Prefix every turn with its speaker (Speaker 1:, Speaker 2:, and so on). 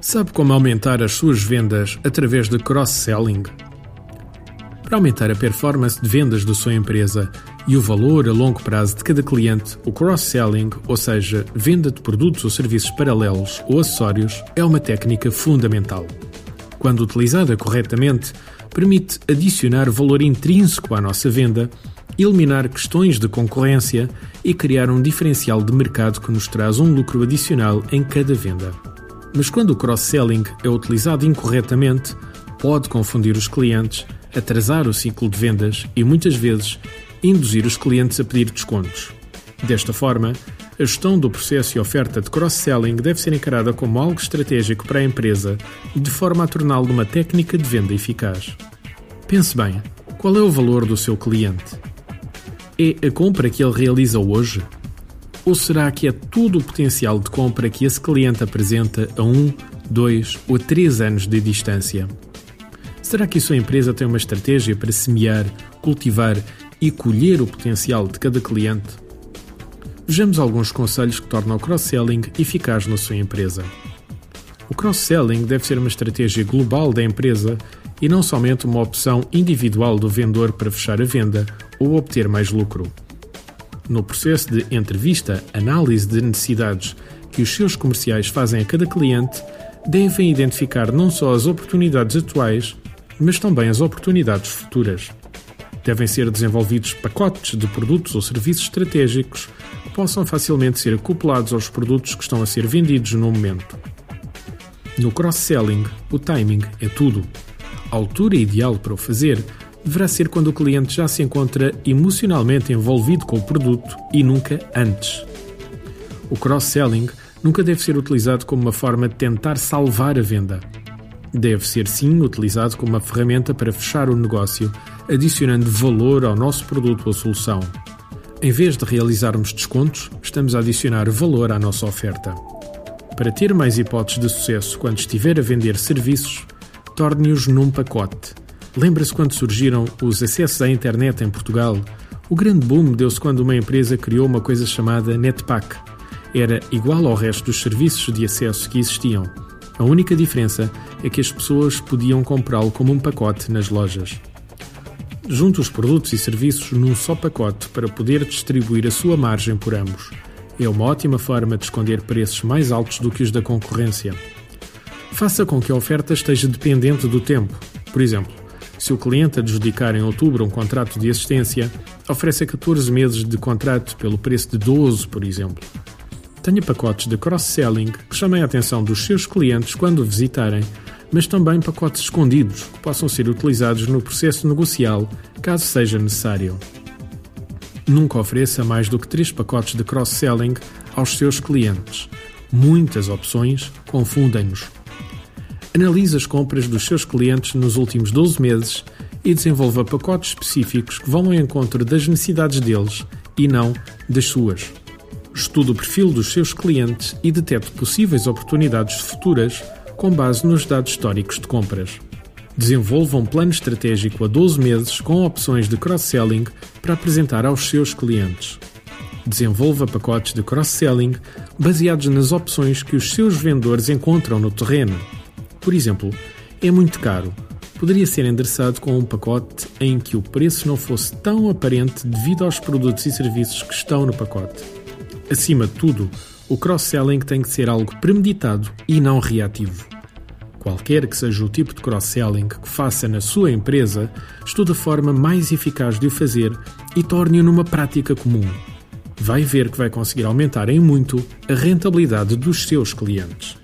Speaker 1: Sabe como aumentar as suas vendas através de cross-selling? Para aumentar a performance de vendas da sua empresa e o valor a longo prazo de cada cliente, o cross-selling, ou seja, venda de produtos ou serviços paralelos ou acessórios, é uma técnica fundamental. Quando utilizada corretamente, permite adicionar valor intrínseco à nossa venda, eliminar questões de concorrência e criar um diferencial de mercado que nos traz um lucro adicional em cada venda. Mas quando o cross-selling é utilizado incorretamente, pode confundir os clientes, atrasar o ciclo de vendas e muitas vezes induzir os clientes a pedir descontos. Desta forma, a gestão do processo e oferta de cross-selling deve ser encarada como algo estratégico para a empresa, de forma a torná-lo uma técnica de venda eficaz. Pense bem: qual é o valor do seu cliente? É a compra que ele realiza hoje? Ou será que é todo o potencial de compra que esse cliente apresenta a um, dois ou três anos de distância? Será que a sua empresa tem uma estratégia para semear, cultivar e colher o potencial de cada cliente? Vejamos alguns conselhos que tornam o cross-selling eficaz na sua empresa. O cross-selling deve ser uma estratégia global da empresa e não somente uma opção individual do vendedor para fechar a venda ou obter mais lucro. No processo de entrevista, análise de necessidades que os seus comerciais fazem a cada cliente, devem identificar não só as oportunidades atuais, mas também as oportunidades futuras. Devem ser desenvolvidos pacotes de produtos ou serviços estratégicos que possam facilmente ser acoplados aos produtos que estão a ser vendidos no momento. No cross-selling, o timing é tudo. A altura ideal para o fazer deverá ser quando o cliente já se encontra emocionalmente envolvido com o produto e nunca antes. O cross-selling nunca deve ser utilizado como uma forma de tentar salvar a venda. Deve ser sim utilizado como uma ferramenta para fechar o negócio, adicionando valor ao nosso produto ou solução. Em vez de realizarmos descontos, estamos a adicionar valor à nossa oferta. Para ter mais hipóteses de sucesso quando estiver a vender serviços, torne-os num pacote Lembra-se quando surgiram os acessos à internet em Portugal? O grande boom deu-se quando uma empresa criou uma coisa chamada Netpack. Era igual ao resto dos serviços de acesso que existiam. A única diferença é que as pessoas podiam comprá-lo como um pacote nas lojas. Junte os produtos e serviços num só pacote para poder distribuir a sua margem por ambos. É uma ótima forma de esconder preços mais altos do que os da concorrência. Faça com que a oferta esteja dependente do tempo. Por exemplo, se o cliente adjudicar em outubro um contrato de assistência, oferece 14 meses de contrato pelo preço de 12, por exemplo. Tenha pacotes de cross-selling que chamem a atenção dos seus clientes quando o visitarem, mas também pacotes escondidos que possam ser utilizados no processo negocial, caso seja necessário. Nunca ofereça mais do que 3 pacotes de cross-selling aos seus clientes. Muitas opções confundem-nos. Analise as compras dos seus clientes nos últimos 12 meses e desenvolva pacotes específicos que vão ao encontro das necessidades deles e não das suas. Estude o perfil dos seus clientes e detecte possíveis oportunidades futuras com base nos dados históricos de compras. Desenvolva um plano estratégico a 12 meses com opções de cross-selling para apresentar aos seus clientes. Desenvolva pacotes de cross-selling baseados nas opções que os seus vendedores encontram no terreno por exemplo, é muito caro. Poderia ser endereçado com um pacote em que o preço não fosse tão aparente devido aos produtos e serviços que estão no pacote. Acima de tudo, o cross-selling tem que ser algo premeditado e não reativo. Qualquer que seja o tipo de cross-selling que faça na sua empresa, estude a forma mais eficaz de o fazer e torne-o numa prática comum. Vai ver que vai conseguir aumentar em muito a rentabilidade dos seus clientes.